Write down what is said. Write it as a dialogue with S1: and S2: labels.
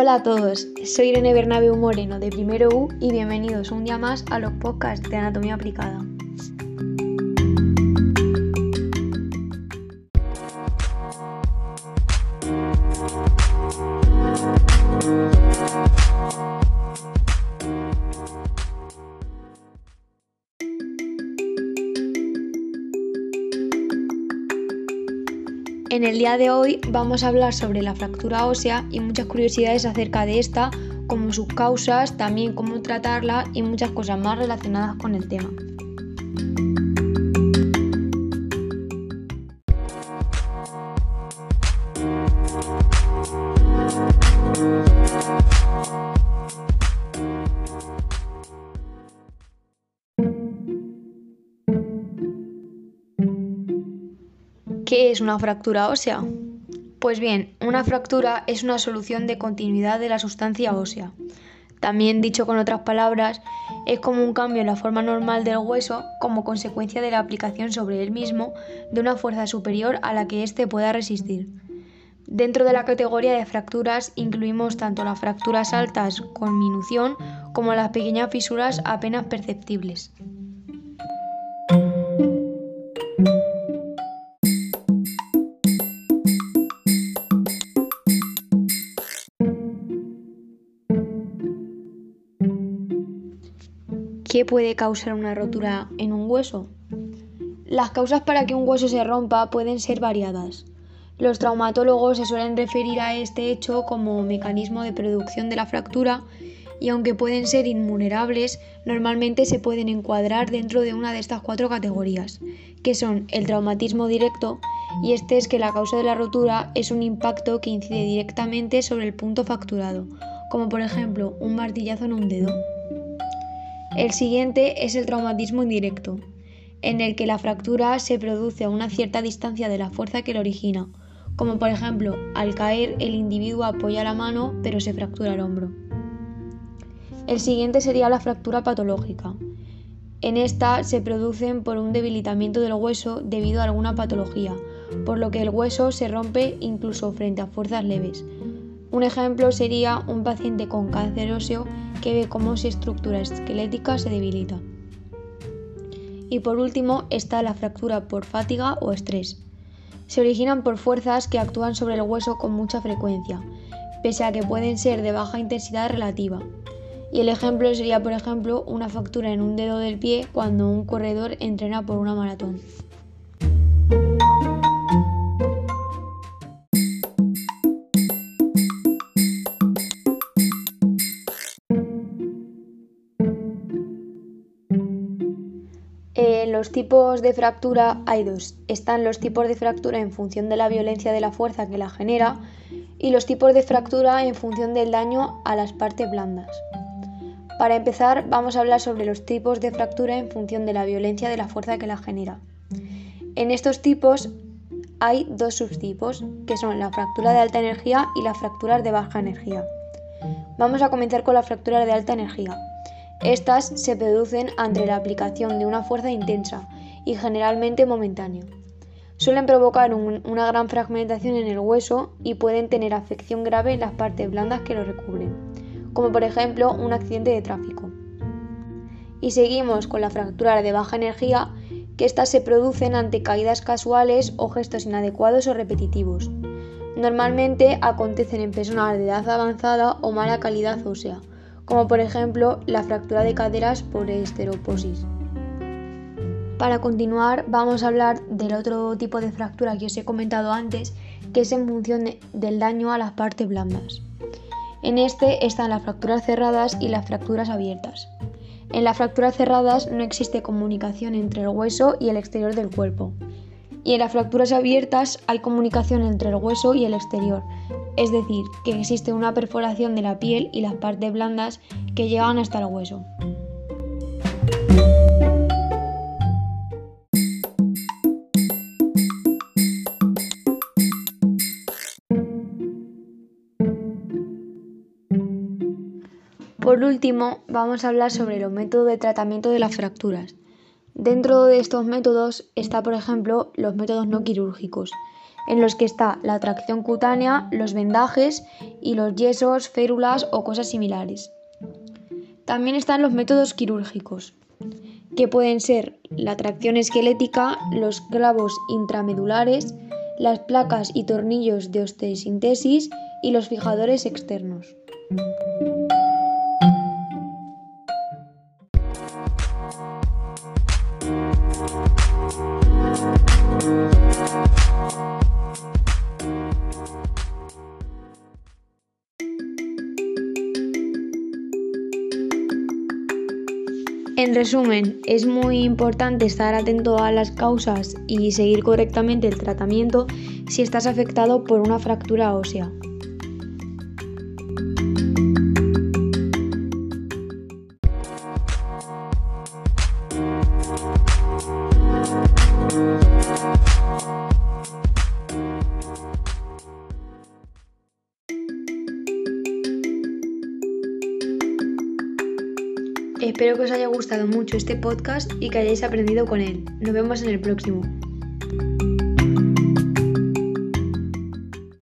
S1: Hola a todos, soy Irene Bernabeu Moreno de Primero U y bienvenidos un día más a los podcasts de Anatomía Aplicada. En el día de hoy vamos a hablar sobre la fractura ósea y muchas curiosidades acerca de esta, como sus causas, también cómo tratarla y muchas cosas más relacionadas con el tema. ¿Qué es una fractura ósea? Pues bien, una fractura es una solución de continuidad de la sustancia ósea. También dicho con otras palabras, es como un cambio en la forma normal del hueso como consecuencia de la aplicación sobre él mismo de una fuerza superior a la que éste pueda resistir. Dentro de la categoría de fracturas incluimos tanto las fracturas altas con minución como las pequeñas fisuras apenas perceptibles. ¿Qué puede causar una rotura en un hueso? Las causas para que un hueso se rompa pueden ser variadas. Los traumatólogos se suelen referir a este hecho como mecanismo de producción de la fractura y aunque pueden ser invulnerables, normalmente se pueden encuadrar dentro de una de estas cuatro categorías, que son el traumatismo directo, y este es que la causa de la rotura es un impacto que incide directamente sobre el punto fracturado, como por ejemplo un martillazo en un dedo. El siguiente es el traumatismo indirecto, en el que la fractura se produce a una cierta distancia de la fuerza que lo origina, como por ejemplo al caer el individuo apoya la mano pero se fractura el hombro. El siguiente sería la fractura patológica. En esta se producen por un debilitamiento del hueso debido a alguna patología, por lo que el hueso se rompe incluso frente a fuerzas leves. Un ejemplo sería un paciente con cáncer óseo que ve cómo su estructura esquelética se debilita. Y por último está la fractura por fatiga o estrés. Se originan por fuerzas que actúan sobre el hueso con mucha frecuencia, pese a que pueden ser de baja intensidad relativa. Y el ejemplo sería, por ejemplo, una fractura en un dedo del pie cuando un corredor entrena por una maratón. En los tipos de fractura hay dos. Están los tipos de fractura en función de la violencia de la fuerza que la genera y los tipos de fractura en función del daño a las partes blandas. Para empezar, vamos a hablar sobre los tipos de fractura en función de la violencia de la fuerza que la genera. En estos tipos hay dos subtipos, que son la fractura de alta energía y las fracturas de baja energía. Vamos a comenzar con la fractura de alta energía. Estas se producen ante la aplicación de una fuerza intensa y generalmente momentánea. Suelen provocar una gran fragmentación en el hueso y pueden tener afección grave en las partes blandas que lo recubren, como por ejemplo un accidente de tráfico. Y seguimos con la fractura de baja energía, que estas se producen ante caídas casuales o gestos inadecuados o repetitivos. Normalmente acontecen en personas de edad avanzada o mala calidad ósea, como por ejemplo la fractura de caderas por esteroposis. Para continuar vamos a hablar del otro tipo de fractura que os he comentado antes, que es en función del daño a las partes blandas. En este están las fracturas cerradas y las fracturas abiertas. En las fracturas cerradas no existe comunicación entre el hueso y el exterior del cuerpo. Y en las fracturas abiertas hay comunicación entre el hueso y el exterior, es decir, que existe una perforación de la piel y las partes blandas que llegan hasta el hueso. Por último, vamos a hablar sobre los métodos de tratamiento de las fracturas. Dentro de estos métodos está, por ejemplo, los métodos no quirúrgicos, en los que está la tracción cutánea, los vendajes y los yesos, férulas o cosas similares. También están los métodos quirúrgicos, que pueden ser la tracción esquelética, los clavos intramedulares, las placas y tornillos de osteosintesis y los fijadores externos. En resumen, es muy importante estar atento a las causas y seguir correctamente el tratamiento si estás afectado por una fractura ósea. Espero que os haya gustado mucho este podcast y que hayáis aprendido con él. Nos vemos en el próximo.